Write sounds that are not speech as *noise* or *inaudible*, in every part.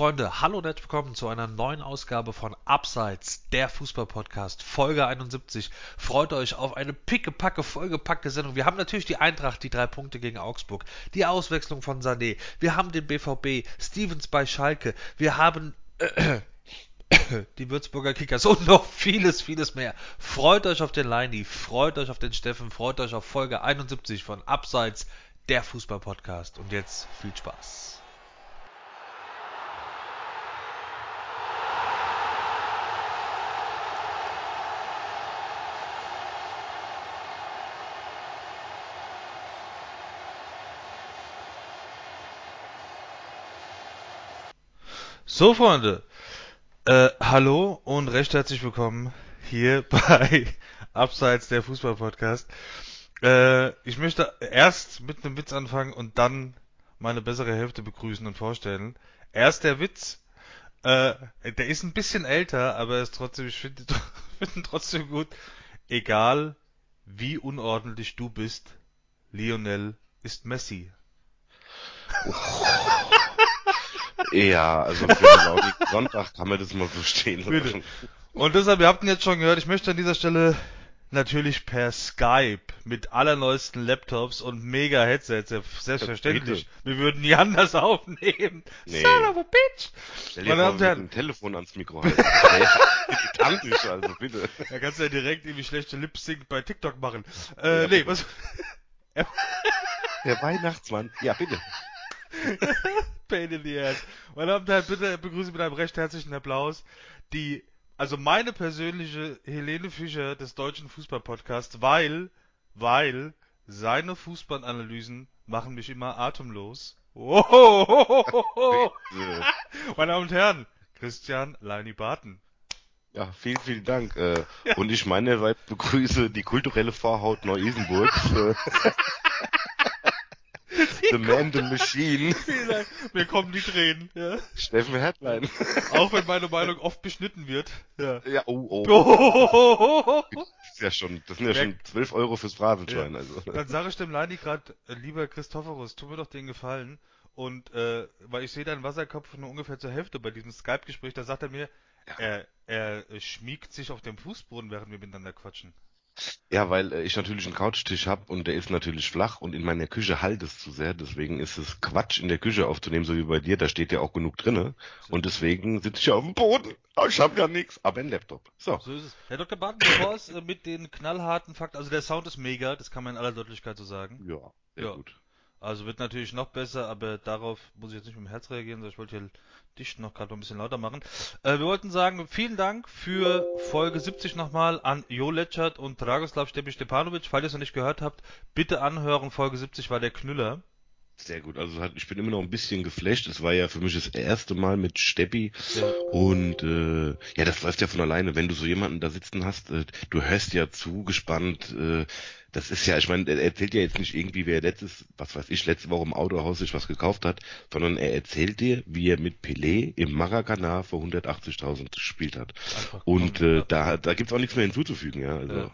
Freunde, hallo und herzlich willkommen zu einer neuen Ausgabe von Abseits, der Fußball-Podcast, Folge 71. Freut euch auf eine pickepacke, vollgepackte Sendung. Wir haben natürlich die Eintracht, die drei Punkte gegen Augsburg, die Auswechslung von Sané, wir haben den BVB, Stevens bei Schalke, wir haben äh, *coughs* die Würzburger Kickers und noch vieles, vieles mehr. Freut euch auf den Leini, freut euch auf den Steffen, freut euch auf Folge 71 von Abseits, der Fußball-Podcast. Und jetzt viel Spaß. So, Freunde, äh, hallo und recht herzlich willkommen hier *laughs* bei Abseits der Fußball-Podcast. Äh, ich möchte erst mit einem Witz anfangen und dann meine bessere Hälfte begrüßen und vorstellen. Erst der Witz, äh, der ist ein bisschen älter, aber er ist trotzdem, ich finde *laughs* find ihn trotzdem gut. Egal wie unordentlich du bist, Lionel ist Messi. *laughs* Ja, also für den Sonntag kann man das mal so stehen lassen. Und deshalb, ihr habt ihn jetzt schon gehört, ich möchte an dieser Stelle natürlich per Skype mit allerneuesten Laptops und mega Headsets, selbstverständlich. Wir würden nie anders aufnehmen. Nee. Son of a bitch! Stell dir vor, ein Telefon ans Mikro halten. *laughs* Also bitte. Da kannst du ja direkt irgendwie schlechte Lip-Sync bei TikTok machen. Äh, ja, nee, was... *laughs* Der Weihnachtsmann. Ja, bitte. *laughs* Pain in the ass. Meine Damen und Herren, bitte begrüße mit einem recht herzlichen Applaus die, also meine persönliche Helene Fischer des deutschen Fußballpodcasts, weil, weil seine Fußballanalysen machen mich immer atemlos. *laughs* Meine Damen und Herren, Christian Leini Barton. Ja, vielen, vielen Dank. Äh, ja. Und ich meine, begrüße die kulturelle Vorhaut Neu-Isenburg. *laughs* The Man, the Machine. *laughs* Mir kommen die Tränen. Ja. Steffen Headline. *laughs* Auch wenn meine Meinung oft beschnitten wird. Ja, ja oh, oh. oh. Das ist ja schon, das sind ja schon 12 Euro fürs Phrasenschwein. Ja. Also. Dann sage ich dem Leini gerade, äh, lieber Christophorus, tu mir doch den Gefallen. Und äh, weil ich sehe deinen Wasserkopf nur ungefähr zur Hälfte bei diesem Skype-Gespräch, da sagt er mir, ja. er, er schmiegt sich auf dem Fußboden, während wir miteinander quatschen. Ja, weil äh, ich natürlich einen Couchtisch habe und der ist natürlich flach und in meiner Küche halt es zu sehr. Deswegen ist es Quatsch, in der Küche aufzunehmen, so wie bei dir. Da steht ja auch genug drinne. Und deswegen sitze ich auf dem Boden. Ich habe ja nichts, aber ein Laptop. So. So ist es. Herr Dr. Barton, bevor es äh, mit den knallharten Fakten, also der Sound ist mega, das kann man in aller Deutlichkeit so sagen. Ja, sehr ja. gut. Also wird natürlich noch besser, aber darauf muss ich jetzt nicht mit dem Herz reagieren, sondern ich wollte hier dich noch gerade ein bisschen lauter machen. Äh, wir wollten sagen, vielen Dank für Folge 70 nochmal an Jo Letschert und Dragoslav Stepi-Stepanovic. Falls ihr es noch nicht gehört habt, bitte anhören. Folge 70 war der Knüller. Sehr gut. Also ich bin immer noch ein bisschen geflasht. Es war ja für mich das erste Mal mit Steppi. Ja. Und äh, ja, das läuft ja von alleine. Wenn du so jemanden da sitzen hast, äh, du hörst ja zugespannt. Äh, das ist ja, ich meine, er erzählt ja jetzt nicht irgendwie, wer letztes, was weiß ich, letzte Woche im Autohaus sich was gekauft hat, sondern er erzählt dir, wie er mit Pelé im Maracanã für 180.000 gespielt hat. Einfach und äh, da, da gibt's auch nichts mehr hinzuzufügen, ja. Also, ja.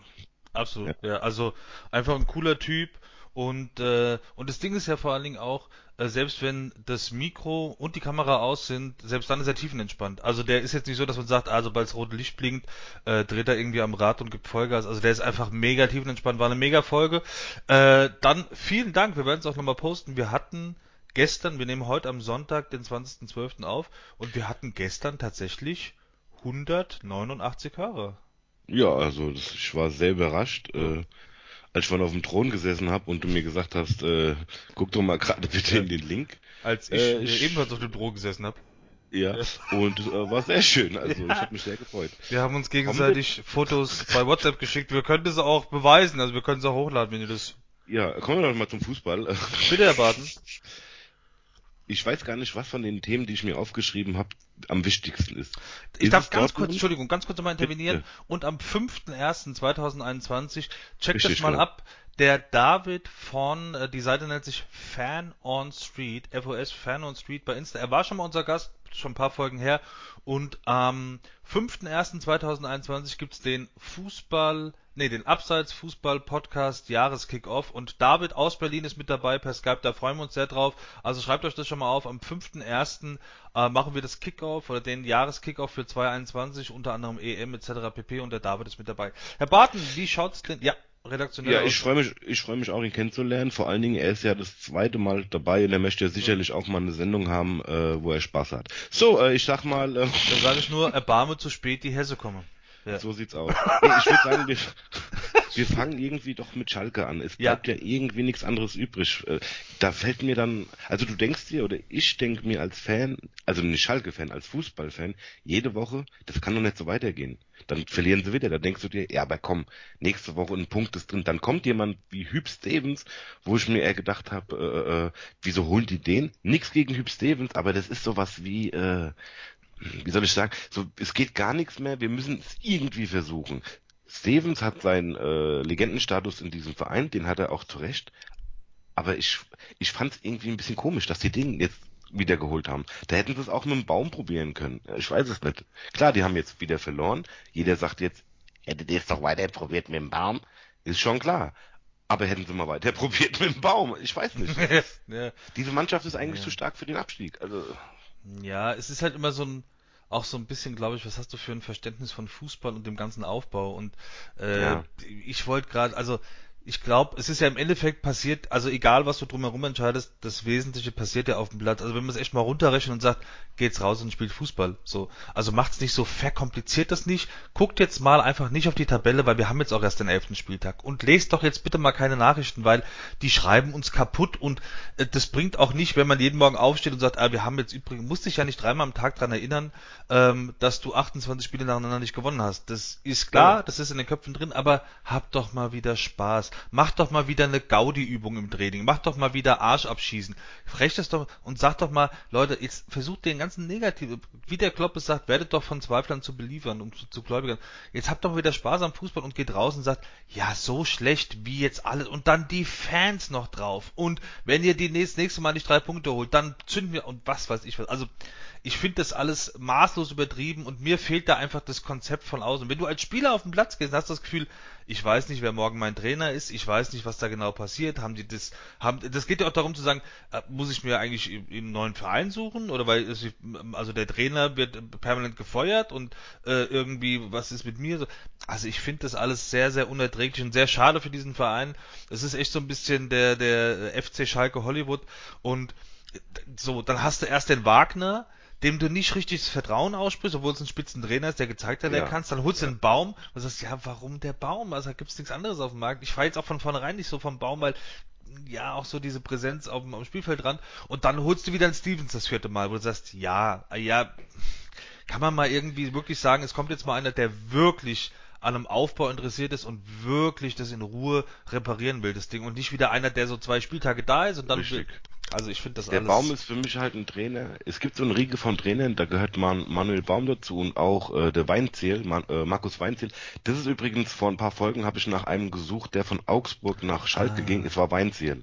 Absolut, ja. ja. Also einfach ein cooler Typ und, äh, und das Ding ist ja vor allen Dingen auch, äh, selbst wenn das Mikro und die Kamera aus sind, selbst dann ist er tiefenentspannt. Also der ist jetzt nicht so, dass man sagt, also sobald das rote Licht blinkt, äh, dreht er irgendwie am Rad und gibt Vollgas. Also der ist einfach mega tiefenentspannt, war eine mega Folge. Äh, dann vielen Dank, wir werden es auch nochmal posten. Wir hatten gestern, wir nehmen heute am Sonntag, den 20.12. auf, und wir hatten gestern tatsächlich 189 Hörer. Ja, also das, ich war sehr überrascht. Äh, als ich vorhin auf dem Thron gesessen habe und du mir gesagt hast, äh, guck doch mal gerade bitte in den Link. Als ich, äh, ich ebenfalls auf dem Thron gesessen habe. Ja, und äh, war sehr schön. Also ja. ich habe mich sehr gefreut. Wir haben uns gegenseitig Fotos bei WhatsApp geschickt. Wir können das auch beweisen, also wir können es auch hochladen, wenn ihr das. Ja, kommen wir doch mal zum Fußball. Bitte, Herr Baden ich weiß gar nicht, was von den Themen, die ich mir aufgeschrieben habe, am wichtigsten ist. Ich ist darf ganz kurz, Entschuldigung, ganz kurz nochmal intervenieren. Bitte. Und am 5.1.2021, checkt das mal ab, der David von, äh, die Seite nennt sich Fan on Street, FOS Fan on Street bei Insta. Er war schon mal unser Gast, schon ein paar Folgen her. Und am 5.1.2021 gibt's den Fußball nee, den Abseits-Fußball-Podcast Jahreskickoff und David aus Berlin ist mit dabei per Skype, da freuen wir uns sehr drauf. Also schreibt euch das schon mal auf, am 5.1. Äh, machen wir das Kickoff oder den Jahreskickoff für 2021, unter anderem EM etc. pp. und der David ist mit dabei. Herr Barton, wie schaut's denn? Ja, redaktionell. Ja, ich freue mich, ich freue mich auch, ihn kennenzulernen. Vor allen Dingen, er ist ja das zweite Mal dabei und er möchte ja sicherlich auch mal eine Sendung haben, äh, wo er Spaß hat. So, äh, ich sag mal. Äh, Dann sage ich nur, erbarme zu spät die Hesse komme. Ja. So sieht's aus. Nee, ich würde sagen, wir, *laughs* wir fangen irgendwie doch mit Schalke an. Es bleibt ja, ja irgendwie nichts anderes übrig. Äh, da fällt mir dann, also du denkst dir, oder ich denke mir als Fan, also nicht Schalke-Fan, als Fußballfan, jede Woche, das kann doch nicht so weitergehen. Dann verlieren sie wieder. Da denkst du dir, ja, aber komm, nächste Woche ein Punkt ist drin. Dann kommt jemand wie Hüb Stevens, wo ich mir eher gedacht habe, äh, äh, wieso holen die den? Nix gegen Hüb Stevens, aber das ist sowas wie, äh, wie soll ich sagen, so, es geht gar nichts mehr, wir müssen es irgendwie versuchen. Stevens hat seinen äh, Legendenstatus in diesem Verein, den hat er auch zu Recht. Aber ich, ich fand es irgendwie ein bisschen komisch, dass die den jetzt wiedergeholt haben. Da hätten sie es auch mit dem Baum probieren können. Ich weiß es nicht. Klar, die haben jetzt wieder verloren. Jeder sagt jetzt, hättet ihr es doch weiter probiert mit dem Baum? Ist schon klar. Aber hätten sie mal weiter *laughs* probiert mit dem Baum? Ich weiß nicht. *laughs* ja. Diese Mannschaft ist eigentlich ja. zu stark für den Abstieg. Also ja, es ist halt immer so ein, auch so ein bisschen, glaube ich, was hast du für ein Verständnis von Fußball und dem ganzen Aufbau? Und äh, ja. ich wollte gerade, also ich glaube, es ist ja im Endeffekt passiert, also egal was du drumherum entscheidest, das Wesentliche passiert ja auf dem Blatt. Also wenn man es echt mal runterrechnet und sagt, geht's raus und spielt Fußball. So. Also macht's nicht so verkompliziert das nicht. Guckt jetzt mal einfach nicht auf die Tabelle, weil wir haben jetzt auch erst den elften Spieltag. Und lest doch jetzt bitte mal keine Nachrichten, weil die schreiben uns kaputt und äh, das bringt auch nicht, wenn man jeden Morgen aufsteht und sagt, ah, wir haben jetzt übrigens, musst dich ja nicht dreimal am Tag dran erinnern, ähm, dass du 28 Spiele nacheinander nicht gewonnen hast. Das ist klar, das ist in den Köpfen drin, aber hab doch mal wieder Spaß Mach doch mal wieder eine Gaudi-Übung im Training. Mach doch mal wieder Arsch abschießen. Recht es doch und sag doch mal, Leute, jetzt versucht den ganzen negativen, wie der Klopp es sagt, werdet doch von Zweiflern zu beliefern und zu, zu Gläubigern. Jetzt habt doch wieder Spaß am Fußball und geht raus und sagt, ja, so schlecht wie jetzt alles und dann die Fans noch drauf. Und wenn ihr die nächste, nächste Mal nicht drei Punkte holt, dann zünden wir und was weiß ich was. Also, ich finde das alles maßlos übertrieben und mir fehlt da einfach das Konzept von außen. Wenn du als Spieler auf den Platz gehst, hast du das Gefühl, ich weiß nicht, wer morgen mein Trainer ist, ich weiß nicht, was da genau passiert, haben die das, haben, das geht ja auch darum zu sagen, äh, muss ich mir eigentlich einen neuen Verein suchen oder weil, also der Trainer wird permanent gefeuert und äh, irgendwie, was ist mit mir? Also ich finde das alles sehr, sehr unerträglich und sehr schade für diesen Verein. Es ist echt so ein bisschen der, der FC Schalke Hollywood und so, dann hast du erst den Wagner, dem du nicht richtig das Vertrauen aussprichst, obwohl es ein Spitzentrainer ist, der gezeigt hat, ja. er kannst, dann holst du ja. einen Baum und sagst, ja, warum der Baum? Also da gibt's nichts anderes auf dem Markt. Ich fahre jetzt auch von vornherein nicht so vom Baum, weil ja, auch so diese Präsenz auf dem, auf dem Spielfeld dran. Und dann holst du wieder einen Stevens das vierte Mal, wo du sagst, ja, ja, kann man mal irgendwie wirklich sagen, es kommt jetzt mal einer, der wirklich an einem Aufbau interessiert ist und wirklich das in Ruhe reparieren will, das Ding. Und nicht wieder einer, der so zwei Spieltage da ist und dann Richtig. Also ich finde das Der alles. Baum ist für mich halt ein Trainer. Es gibt so eine Riege von Trainern, da gehört Man Manuel Baum dazu und auch äh, der Weinzierl, Man äh, Markus Weinzierl. Das ist übrigens vor ein paar Folgen habe ich nach einem gesucht, der von Augsburg nach Schalke ah. ging. Es war Weinzierl. Ja.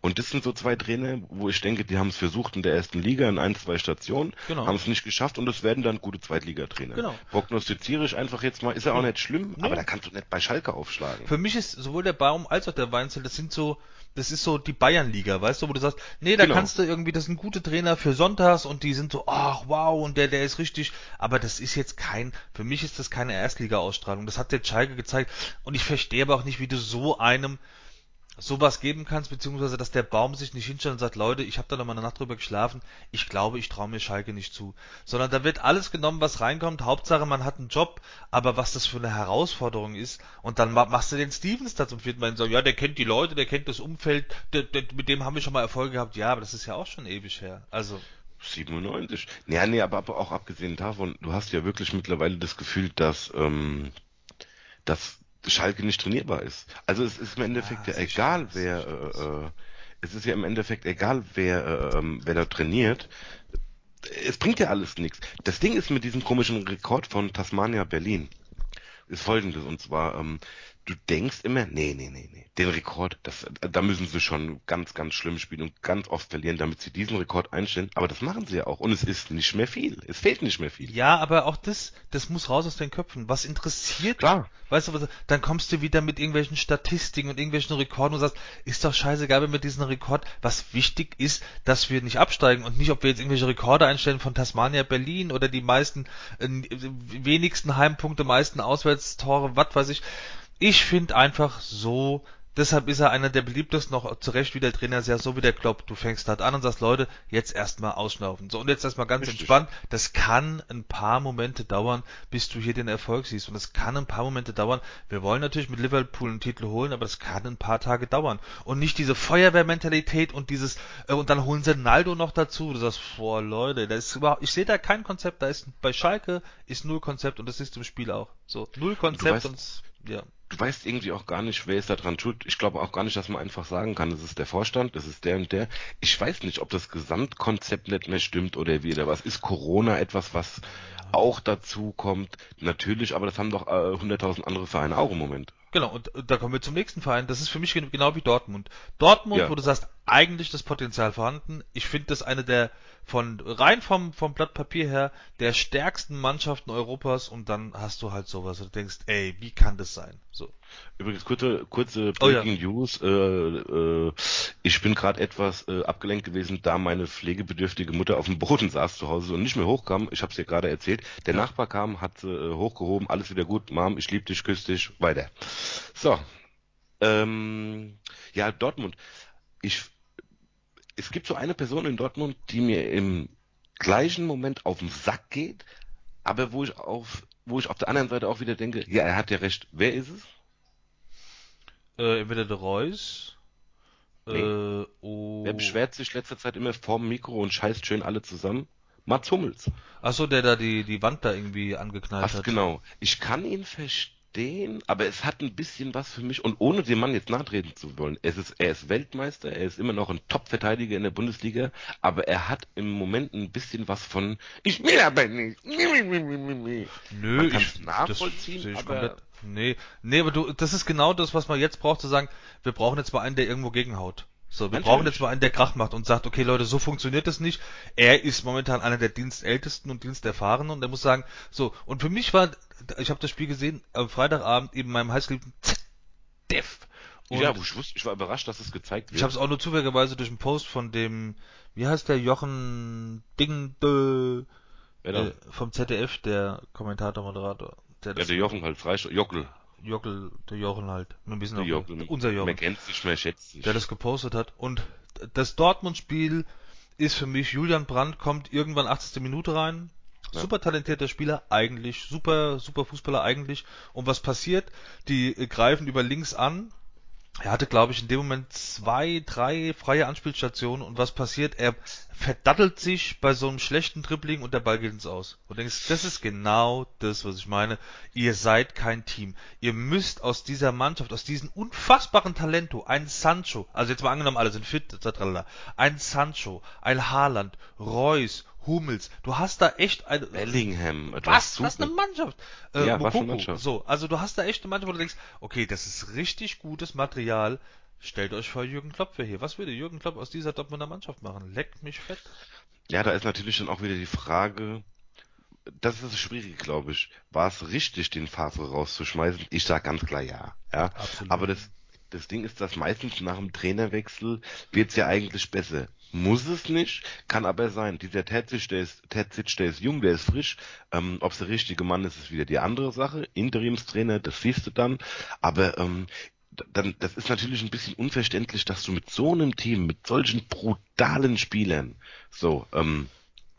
Und das sind so zwei Trainer, wo ich denke, die haben es versucht in der ersten Liga in ein, zwei Stationen, genau. haben es nicht geschafft und es werden dann gute Zweitligatrainer. Genau. Prognostiziere ich einfach jetzt mal, ist ja auch nicht schlimm, nee. aber da kannst du nicht bei Schalke aufschlagen. Für mich ist sowohl der Baum als auch der Weinzierl, das sind so das ist so die Bayernliga, weißt du, wo du sagst, nee, da genau. kannst du irgendwie, das sind gute Trainer für Sonntags und die sind so, ach wow, und der, der ist richtig, aber das ist jetzt kein, für mich ist das keine Erstliga-Ausstrahlung. Das hat der Schalke gezeigt und ich verstehe aber auch nicht, wie du so einem sowas geben kannst, beziehungsweise dass der Baum sich nicht hinstellt und sagt, Leute, ich habe da noch mal eine Nacht drüber geschlafen, ich glaube, ich traue mir Schalke nicht zu. Sondern da wird alles genommen, was reinkommt, Hauptsache man hat einen Job, aber was das für eine Herausforderung ist, und dann machst du den Stevens da zum vierten Mal und sagst, ja, der kennt die Leute, der kennt das Umfeld, der, der, mit dem haben wir schon mal Erfolge gehabt, ja, aber das ist ja auch schon ewig her. Also. 97. Ja, nee, aber, aber auch abgesehen davon, du hast ja wirklich mittlerweile das Gefühl, dass, ähm, dass Schalke nicht trainierbar ist. Also es ist im Endeffekt ja, ja egal, wer äh, äh, es ist ja im Endeffekt egal, wer äh, ähm, wer da trainiert. Es bringt ja alles nichts. Das Ding ist mit diesem komischen Rekord von Tasmania Berlin ist folgendes und zwar ähm, du denkst immer, nee, nee, nee, nee, den Rekord, das, da müssen sie schon ganz, ganz schlimm spielen und ganz oft verlieren, damit sie diesen Rekord einstellen. Aber das machen sie ja auch. Und es ist nicht mehr viel. Es fehlt nicht mehr viel. Ja, aber auch das, das muss raus aus den Köpfen. Was interessiert? Klar. Weißt du, was, dann kommst du wieder mit irgendwelchen Statistiken und irgendwelchen Rekorden und sagst, ist doch scheißegal, wenn wir diesen Rekord, was wichtig ist, dass wir nicht absteigen und nicht, ob wir jetzt irgendwelche Rekorde einstellen von Tasmania Berlin oder die meisten, äh, wenigsten Heimpunkte, meisten Auswärtstore, was weiß ich ich finde einfach so, deshalb ist er einer der beliebtesten, noch zurecht wie der Trainer ist ja so wie der Klopp. Du fängst halt an und sagst, Leute, jetzt erstmal ausschnaufen. So, und jetzt erstmal ganz Richtig. entspannt. Das kann ein paar Momente dauern, bis du hier den Erfolg siehst. Und es kann ein paar Momente dauern. Wir wollen natürlich mit Liverpool einen Titel holen, aber das kann ein paar Tage dauern. Und nicht diese Feuerwehrmentalität und dieses, äh, und dann holen sie Naldo noch dazu. Du sagst, boah, Leute, da ist überhaupt, ich sehe da kein Konzept. Da ist, bei Schalke ist null Konzept und das ist im Spiel auch. So, null Konzept und, ja du weißt irgendwie auch gar nicht, wer ist da dran schuld. Ich glaube auch gar nicht, dass man einfach sagen kann, es ist der Vorstand, es ist der und der. Ich weiß nicht, ob das Gesamtkonzept nicht mehr stimmt oder wie oder was. Ist Corona etwas, was auch dazu kommt? Natürlich, aber das haben doch äh, hunderttausend äh, andere Vereine auch im Moment. Genau, und da kommen wir zum nächsten Verein. Das ist für mich genau wie Dortmund. Dortmund, ja. wo du sagst, eigentlich das Potenzial vorhanden. Ich finde das eine der von rein vom vom Blatt Papier her der stärksten Mannschaften Europas und dann hast du halt sowas und du denkst, ey, wie kann das sein? So. Übrigens kurze kurze Breaking oh, ja. News. Äh, äh, ich bin gerade etwas äh, abgelenkt gewesen, da meine pflegebedürftige Mutter auf dem Boden saß zu Hause und nicht mehr hochkam. Ich habe es dir gerade erzählt. Der ja. Nachbar kam, hat äh, hochgehoben, alles wieder gut. Mom, ich liebe dich, küsse dich, weiter. So. Ähm, ja, Dortmund. Ich es gibt so eine Person in Dortmund, die mir im gleichen Moment auf den Sack geht, aber wo ich auf, wo ich auf der anderen Seite auch wieder denke, ja, er hat ja recht. Wer ist es? Äh, entweder der Reus. Nee. Äh, oh. Wer beschwert sich letzter Zeit immer vorm Mikro und scheißt schön alle zusammen? Mats Hummels. Achso, der da die, die Wand da irgendwie angeknallt Ach, hat. genau. Ich kann ihn verstehen verstehen, aber es hat ein bisschen was für mich und ohne dem Mann jetzt nachtreten zu wollen. Es ist, er ist Weltmeister, er ist immer noch ein Top-Verteidiger in der Bundesliga, aber er hat im Moment ein bisschen was von Ich will aber nicht. Nö, man ich nachvollziehen, das, aber komplett. Nee, nee, aber du, das ist genau das, was man jetzt braucht, zu sagen, wir brauchen jetzt mal einen, der irgendwo gegenhaut. So, wir Natürlich. brauchen jetzt mal einen, der Krach macht und sagt, okay Leute, so funktioniert das nicht. Er ist momentan einer der Dienstältesten und Diensterfahrenen und er muss sagen, so, und für mich war, ich habe das Spiel gesehen, am Freitagabend eben meinem heißgeliebten Def. Und ja, ich, wusste, ich war überrascht, dass es gezeigt wird. Ich habe es auch nur zufälligerweise durch einen Post von dem, wie heißt der, Jochen Ding, äh, vom ZDF, der Kommentator, Moderator. Der ja, der Jochen halt, Freistaat, Jockel. Jockel, der Jochen halt. Ein bisschen der Jockel, unser Jochen. Man kennt sich, man schätzt sich. Der das gepostet hat. Und das Dortmund-Spiel ist für mich, Julian Brandt kommt irgendwann 80. Minute rein. Ja. Super talentierter Spieler eigentlich, super, super Fußballer eigentlich. Und was passiert? Die greifen über links an, er hatte, glaube ich, in dem Moment zwei, drei freie Anspielstationen und was passiert? Er verdattelt sich bei so einem schlechten Dribbling und der Ball geht ins Aus. Und denkst, das ist genau das, was ich meine. Ihr seid kein Team. Ihr müsst aus dieser Mannschaft, aus diesem unfassbaren Talento, ein Sancho, also jetzt mal angenommen, alle sind fit, etc., ein Sancho, ein Haaland, Reus, Hummels. Du hast da echt eine. Bellingham. Was? Das ist eine Mannschaft. Äh, ja, was eine Mannschaft. So, also du hast da echt eine Mannschaft, wo du denkst, okay, das ist richtig gutes Material. Stellt euch vor Jürgen Klopp für hier. Was würde Jürgen Klopp aus dieser Dortmunder Mannschaft machen? Leckt mich fett. Ja, da ist natürlich dann auch wieder die Frage, das ist das Schwierige, glaube ich. War es richtig, den Favre rauszuschmeißen? Ich sage ganz klar ja. ja. Absolut. Aber das, das Ding ist, dass meistens nach dem Trainerwechsel wird's ja eigentlich besser. Muss es nicht, kann aber sein. Dieser Terzic, der ist, Terzic, der ist jung, der ist frisch. Ähm, Ob es der richtige Mann ist, ist wieder die andere Sache. Interimstrainer, das siehst du dann. Aber ähm, dann, das ist natürlich ein bisschen unverständlich, dass du mit so einem Team, mit solchen brutalen Spielern, so, ähm,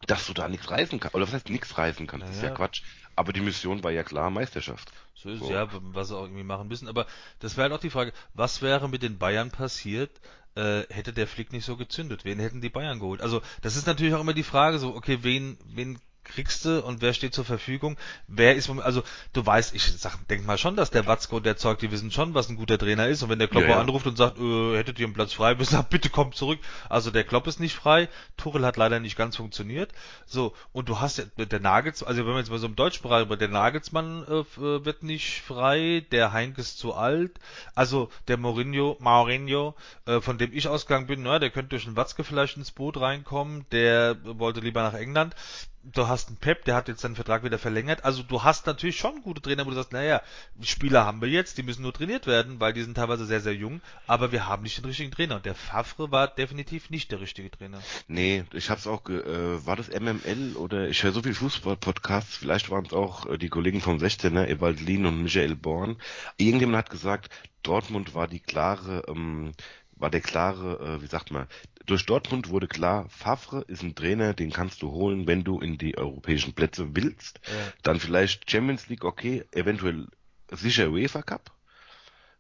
dass du da nichts reißen kannst. Oder was heißt nichts reißen kannst? Das ist ja Quatsch. Aber die Mission war ja klar Meisterschaft. So ist so. ja, was sie auch irgendwie machen müssen. Aber das wäre halt auch die Frage, was wäre mit den Bayern passiert, äh, hätte der Flick nicht so gezündet? Wen hätten die Bayern geholt? Also, das ist natürlich auch immer die Frage so, okay, wen, wen kriegst du und wer steht zur Verfügung? Wer ist, also du weißt, ich sag, denk mal schon, dass der Watzko der Zeug, die wissen schon, was ein guter Trainer ist und wenn der Klopper ja, ja. anruft und sagt, äh, hättet ihr einen Platz frei, *laughs* sagt, bitte kommt zurück. Also der Klopp ist nicht frei, Tuchel hat leider nicht ganz funktioniert. So, und du hast ja, der Nagels, also wenn wir jetzt mal so im Deutschsprach der Nagelsmann äh, wird nicht frei, der Heinke ist zu alt, also der Mourinho, Mourinho, äh, von dem ich ausgegangen bin, na, der könnte durch den Watzke vielleicht ins Boot reinkommen, der wollte lieber nach England du hast einen Pep, der hat jetzt seinen Vertrag wieder verlängert. Also du hast natürlich schon gute Trainer, wo du sagst, naja, Spieler haben wir jetzt, die müssen nur trainiert werden, weil die sind teilweise sehr, sehr jung, aber wir haben nicht den richtigen Trainer. Und der Favre war definitiv nicht der richtige Trainer. Nee, ich hab's auch, äh, war das MML oder ich höre so viel Fußball-Podcasts, vielleicht waren es auch äh, die Kollegen vom 16er, Ewald Lien und Michael Born. Irgendjemand hat gesagt, Dortmund war die klare ähm, war der klare, äh, wie sagt man, durch Dortmund wurde klar, Favre ist ein Trainer, den kannst du holen, wenn du in die europäischen Plätze willst. Ja. Dann vielleicht Champions League, okay, eventuell sicher UEFA Cup,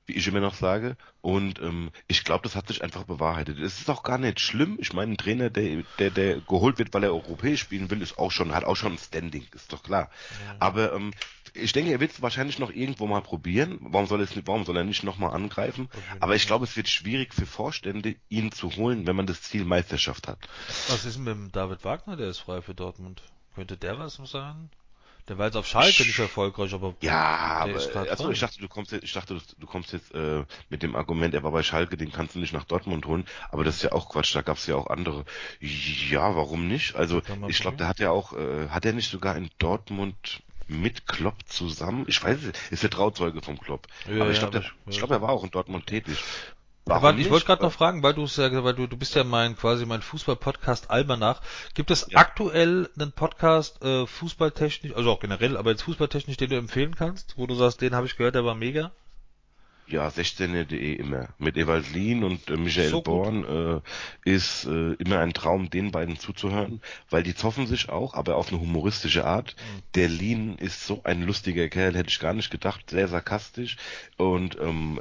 wie ich immer noch sage. Und ähm, ich glaube, das hat sich einfach bewahrheitet. Es ist auch gar nicht schlimm. Ich meine, ein Trainer, der, der, der geholt wird, weil er europäisch spielen will, ist auch schon, hat auch schon ein Standing, ist doch klar. Ja. Aber ähm, ich denke, er wird es wahrscheinlich noch irgendwo mal probieren. Warum soll, es, warum soll er nicht nochmal angreifen? Aber ich glaube, es wird schwierig für Vorstände, ihn zu holen, wenn man das Ziel Meisterschaft hat. Was ist denn mit dem David Wagner, der ist frei für Dortmund? Könnte der was sagen? Der war jetzt auf Schalke nicht erfolgreich, aber ja, aber also ich dachte, du kommst jetzt, ich dachte, du kommst jetzt äh, mit dem Argument, er war bei Schalke, den kannst du nicht nach Dortmund holen, aber das ist ja auch Quatsch, da gab es ja auch andere. Ja, warum nicht? Also ich glaube, der hat ja auch, äh, hat er nicht sogar in Dortmund mit Klopp zusammen. Ich weiß es, ist der Trauzeuge vom Klopp. Ja, aber ich glaube, ja, ich glaube, er war auch in Dortmund tätig. Warum ich wollte gerade noch fragen, weil du ja, weil du, du bist ja mein quasi mein Fußball-Podcast Almanach. Gibt es ja. aktuell einen Podcast äh, fußballtechnisch, also auch generell, aber jetzt fußballtechnisch, den du empfehlen kannst, wo du sagst, den habe ich gehört, der war mega? Ja, 16.de immer. Mit Ewald Lien und äh, Michael so Born äh, ist äh, immer ein Traum, den beiden zuzuhören, weil die zoffen sich auch, aber auf eine humoristische Art. Mhm. Der Lien ist so ein lustiger Kerl, hätte ich gar nicht gedacht, sehr sarkastisch. Und ähm,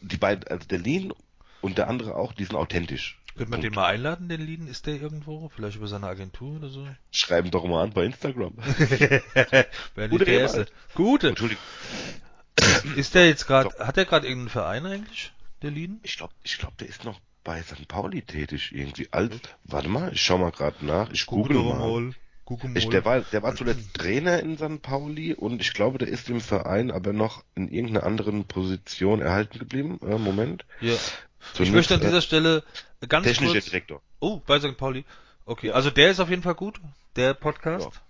die beiden, also der Lien und der andere auch, die sind authentisch. Könnte man Punkt. den mal einladen, den Lien? Ist der irgendwo? Vielleicht über seine Agentur oder so? Schreiben doch mal an bei Instagram. Wäre nicht der Erste. Gute. Entschuldigung. Ist der jetzt gerade, hat der gerade irgendeinen Verein eigentlich, der Lien? Ich glaube, ich glaube, der ist noch bei St. Pauli tätig irgendwie. Alt, warte mal, ich schau mal gerade nach. Ich google mal. Ich, der war, der war zuletzt Trainer in St. Pauli und ich glaube, der ist im Verein aber noch in irgendeiner anderen Position erhalten geblieben. Äh, Moment. Ja. Zunächst, ich möchte an dieser Stelle ganz Technischer kurz... Direktor. Oh, bei St. Pauli. Okay, also der ist auf jeden Fall gut, der Podcast. Ja.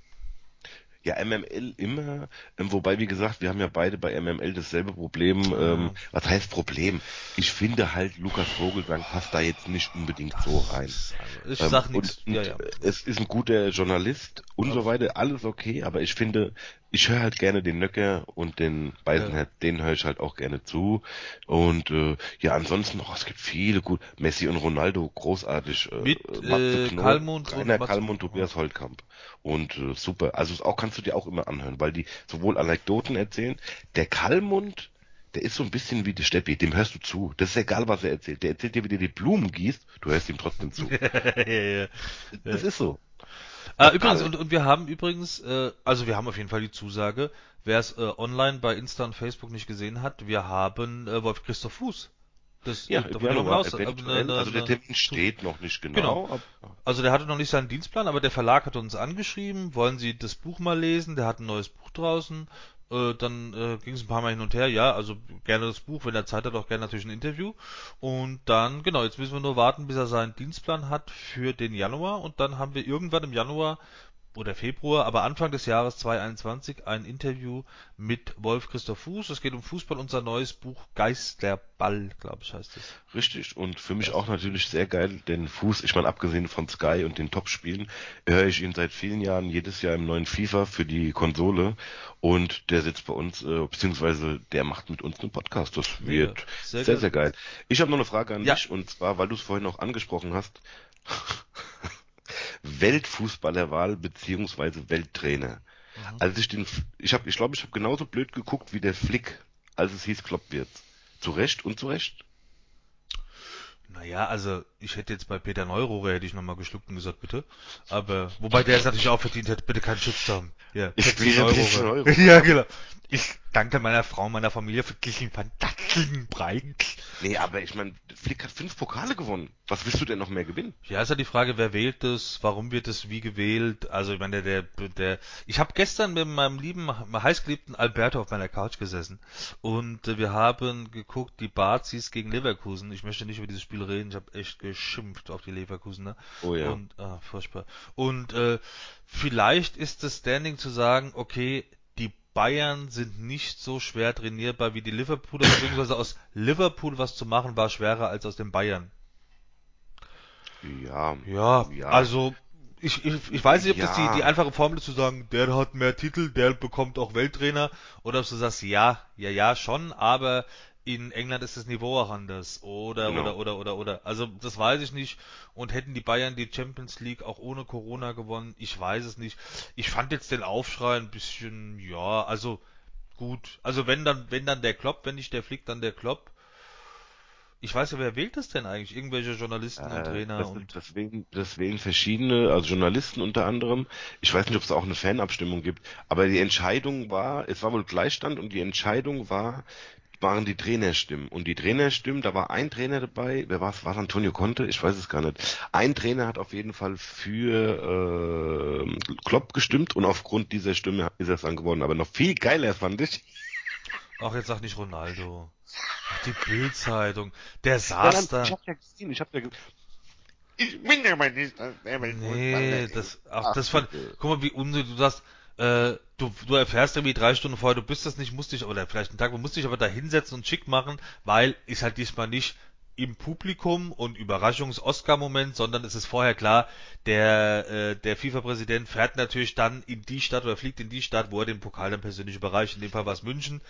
Ja, MML immer, ähm, wobei, wie gesagt, wir haben ja beide bei MML dasselbe Problem. Ähm, was heißt Problem? Ich finde halt, Lukas Vogelsang passt da jetzt nicht unbedingt so rein. Also, ich ähm, sag nichts. Ja, ja. Es ist ein guter Journalist und ja. so weiter, alles okay, aber ich finde, ich höre halt gerne den Nöcker und den Beisenherz, ja. den höre ich halt auch gerne zu. Und äh, ja, ansonsten, oh, es gibt viele gut. Messi und Ronaldo, großartig. Äh, Mit äh, Knoll, Kalmund Rainer Kalmund, Tobias Holtkamp. Und äh, super. Also auch kannst du dir auch immer anhören, weil die sowohl Anekdoten erzählen. Der Kalmund, der ist so ein bisschen wie der Steppi, dem hörst du zu. Das ist egal, was er erzählt. Der erzählt dir, wie der die Blumen gießt, du hörst ihm trotzdem zu. *laughs* ja, ja, das ist so. Ah, übrigens, und, und wir haben übrigens, äh, also wir haben auf jeden Fall die Zusage, wer es äh, online bei Insta und Facebook nicht gesehen hat, wir haben äh, Wolf Christoph Fuß. Das ja, im Januar Haus, eine, eine, also der Termin steht noch nicht genau. genau. Also der hatte noch nicht seinen Dienstplan, aber der Verlag hat uns angeschrieben, wollen Sie das Buch mal lesen? Der hat ein neues Buch draußen äh, dann äh, ging es ein paar Mal hin und her, ja, also gerne das Buch, wenn er Zeit hat, auch gerne natürlich ein Interview. Und dann, genau, jetzt müssen wir nur warten, bis er seinen Dienstplan hat für den Januar. Und dann haben wir irgendwann im Januar oder Februar, aber Anfang des Jahres 2021 ein Interview mit Wolf Christoph Fuß. Es geht um Fußball, unser neues Buch Geisterball, glaube ich, heißt es. Richtig und für mich auch natürlich sehr geil, denn Fuß, ich meine, abgesehen von Sky und den Top-Spielen, höre ich ihn seit vielen Jahren jedes Jahr im neuen FIFA für die Konsole und der sitzt bei uns, äh, beziehungsweise der macht mit uns einen Podcast. Das wird ja, sehr, sehr, sehr, geil. Ich habe noch eine Frage an ja. dich und zwar, weil du es vorhin noch angesprochen hast. Weltfußballerwahl beziehungsweise Welttrainer. Mhm. Als ich den, ich habe, ich glaube, ich habe genauso blöd geguckt wie der Flick, als es hieß Klopp wird. Zu Recht und zu Recht. Naja, also ich hätte jetzt bei Peter Neurohrer hätte ich nochmal geschluckt und gesagt, bitte. Aber wobei der es natürlich auch verdient hätte, bitte keinen Shitstorm. Ja, ich will Euro. *laughs* Ja, genau. Ich danke meiner Frau, meiner Familie für diesen fantastischen Preis. Nee, aber ich meine, Flick hat fünf Pokale gewonnen. Was willst du denn noch mehr gewinnen? Ja, ist ja die Frage, wer wählt das, warum wird es wie gewählt? Also ich meine, der, der, der ich habe gestern mit meinem lieben, heißgeliebten Alberto auf meiner Couch gesessen und äh, wir haben geguckt, die Bazis gegen Leverkusen. Ich möchte nicht über dieses Spiel reden, ich habe echt geschimpft auf die Leverkusener. Oh ja. Und, ah, furchtbar. Und äh, vielleicht ist das Standing zu sagen, okay, Bayern sind nicht so schwer trainierbar wie die Liverpooler, beziehungsweise aus Liverpool was zu machen war schwerer als aus den Bayern. Ja. Ja, ja. also ich, ich, ich weiß nicht, ob ja. das die, die einfache Formel ist zu sagen, der hat mehr Titel, der bekommt auch Welttrainer, oder ob du sagst, ja, ja, ja, schon, aber in England ist das Niveau auch anders. Oder, genau. oder, oder, oder, oder. Also, das weiß ich nicht. Und hätten die Bayern die Champions League auch ohne Corona gewonnen? Ich weiß es nicht. Ich fand jetzt den Aufschrei ein bisschen, ja, also, gut. Also, wenn dann, wenn dann der Klopp, wenn nicht der Flick, dann der Klopp. Ich weiß ja, wer wählt das denn eigentlich? Irgendwelche Journalisten äh, und Trainer das, und. Deswegen, deswegen verschiedene, also Journalisten unter anderem. Ich weiß nicht, ob es auch eine Fanabstimmung gibt, aber die Entscheidung war, es war wohl Gleichstand und die Entscheidung war, waren die Trainerstimmen. Und die Trainerstimmen, da war ein Trainer dabei, wer war es? War es Antonio Conte? Ich weiß es gar nicht. Ein Trainer hat auf jeden Fall für äh, Klopp gestimmt und aufgrund dieser Stimme ist er es dann geworden. Aber noch viel geiler fand ich. Ach, jetzt sag nicht Ronaldo. Ach, die Bildzeitung. Der saß da. Ich hab ja gesehen, ich hab ja gesehen. Ich bin ja mal nicht. Nee, das, ach, das fand, guck mal, wie unnötig du sagst, äh, du, du erfährst irgendwie drei Stunden vorher, du bist das nicht, musst dich, oder vielleicht einen Tag, du musst dich aber da hinsetzen und schick machen, weil ist halt diesmal nicht im Publikum und Überraschungs-Oscar-Moment, sondern es ist vorher klar, der, äh, der FIFA-Präsident fährt natürlich dann in die Stadt oder fliegt in die Stadt, wo er den Pokal dann persönlich überreicht. In dem Fall war es München.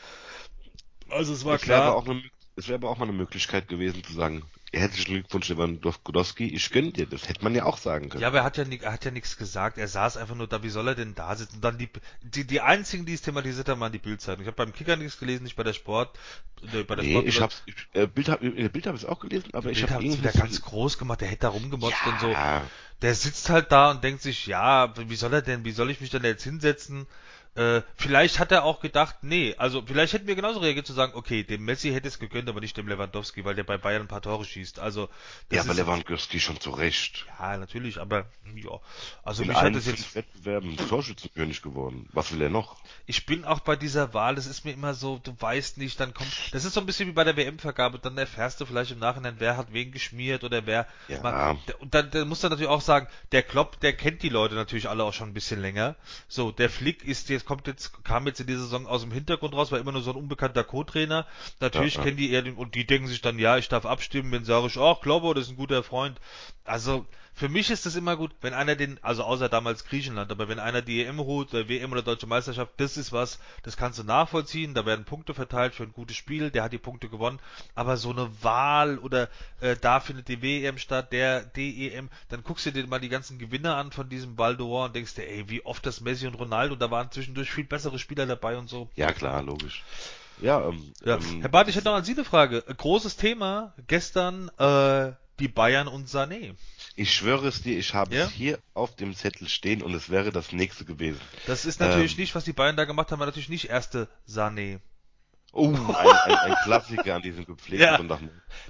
Also es war das klar. Es wäre aber auch mal eine Möglichkeit gewesen zu sagen, herzlichen Glückwunsch Lewandowski, ich gönne dir, das hätte man ja auch sagen können. Ja, aber er hat ja, er hat ja nichts gesagt, er saß einfach nur da, wie soll er denn da sitzen? Und dann die, die, die einzigen, die es thematisiert haben, waren die Bildzeitung. Ich habe beim Kicker nichts gelesen, nicht bei der Sport, äh, bei der nee, Sport. ich hab's, ich, äh, Bild hab, in der Bild habe ich es auch gelesen, aber ich habe es wieder ganz groß gemacht, der hätte da rumgemotzt ja. und so. Der sitzt halt da und denkt sich, ja, wie soll er denn, wie soll ich mich denn jetzt hinsetzen? Äh, vielleicht hat er auch gedacht, nee, also vielleicht hätten wir genauso reagiert zu sagen, okay, dem Messi hätte es gegönnt, aber nicht dem Lewandowski, weil der bei Bayern ein paar Tore schießt. Also ja, aber Lewandowski schon zu Recht. Ja, natürlich, aber ja, also In mich hat es jetzt Wettbewerben Torschützenkönig geworden. Was will er noch? Ich bin auch bei dieser Wahl, das ist mir immer so, du weißt nicht, dann kommt, das ist so ein bisschen wie bei der WM-Vergabe, dann erfährst du vielleicht im Nachhinein, wer hat wen geschmiert oder wer. Ja. Man, und dann, dann muss er natürlich auch sagen, der Klopp, der kennt die Leute natürlich alle auch schon ein bisschen länger. So, der Flick ist jetzt kommt jetzt, kam jetzt in dieser Saison aus dem Hintergrund raus, war immer nur so ein unbekannter Co-Trainer. Natürlich ja, kennen die eher den, und die denken sich dann, ja, ich darf abstimmen, wenn sage ich, ach, Klobo, das ist ein guter Freund. Also, für mich ist es immer gut, wenn einer den, also außer damals Griechenland, aber wenn einer die EM holt, oder WM oder Deutsche Meisterschaft, das ist was, das kannst du nachvollziehen, da werden Punkte verteilt für ein gutes Spiel, der hat die Punkte gewonnen, aber so eine Wahl oder äh, da findet die WM statt, der DEM, dann guckst du dir mal die ganzen Gewinner an von diesem Ball d'Or und denkst dir, ey, wie oft das Messi und Ronaldo, da waren zwischendurch viel bessere Spieler dabei und so. Ja, klar, logisch. Ja, ähm, ja. Ähm, Herr Barth, ich hätte noch an Sie eine Frage. Großes Thema gestern, äh, die Bayern und Sané. Ich schwöre es dir, ich habe ja? es hier auf dem Zettel stehen und es wäre das nächste gewesen. Das ist natürlich ähm, nicht, was die Bayern da gemacht haben, war natürlich nicht erste Sané. Oh, *laughs* ein, ein, ein Klassiker an diesem gepflegten ja. Sonntag.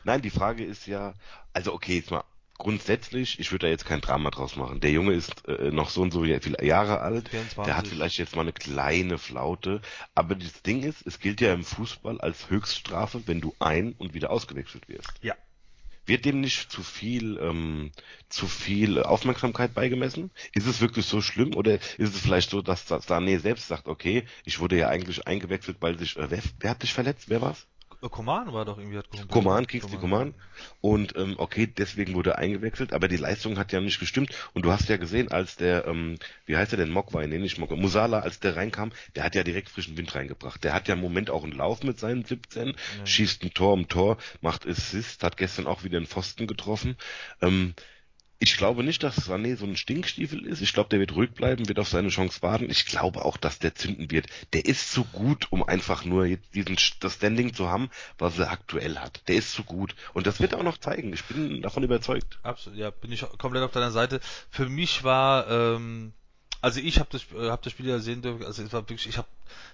Nein, die Frage ist ja, also okay, jetzt mal grundsätzlich, ich würde da jetzt kein Drama draus machen. Der Junge ist äh, noch so und so viele Jahre alt, 24. der hat vielleicht jetzt mal eine kleine Flaute, aber das Ding ist, es gilt ja im Fußball als Höchststrafe, wenn du ein- und wieder ausgewechselt wirst. Ja. Wird dem nicht zu viel, ähm, zu viel Aufmerksamkeit beigemessen? Ist es wirklich so schlimm oder ist es vielleicht so, dass, Sané selbst sagt, okay, ich wurde ja eigentlich eingewechselt, weil sich, äh, wer, wer hat dich verletzt? Wer war's? Coman war doch irgendwie hat Coman, Kingsley Coman. Und ähm, okay, deswegen wurde er eingewechselt, aber die Leistung hat ja nicht gestimmt. Und du hast ja gesehen, als der, ähm, wie heißt er denn, Mogwai, nee, nicht Mogwai, Musala, als der reinkam, der hat ja direkt frischen Wind reingebracht. Der hat ja im Moment auch einen Lauf mit seinen 17, ja. schießt ein Tor um Tor, macht Assist, hat gestern auch wieder einen Pfosten getroffen. Ähm, Ich glaube nicht, dass Sané so ein Stinkstiefel ist. Ich glaube, der wird ruhig bleiben, wird auf seine Chance warten. Ich glaube auch, dass der zünden wird. Der ist zu gut, um einfach nur jetzt diesen, das Standing zu haben, was er aktuell hat. Der ist zu gut. Und das wird er auch noch zeigen. Ich bin davon überzeugt. Absolut, ja, bin ich komplett auf deiner Seite. Für mich war, ähm, also ich habe das, äh, hab das Spiel ja sehen dürfen, also es war wirklich, ich habe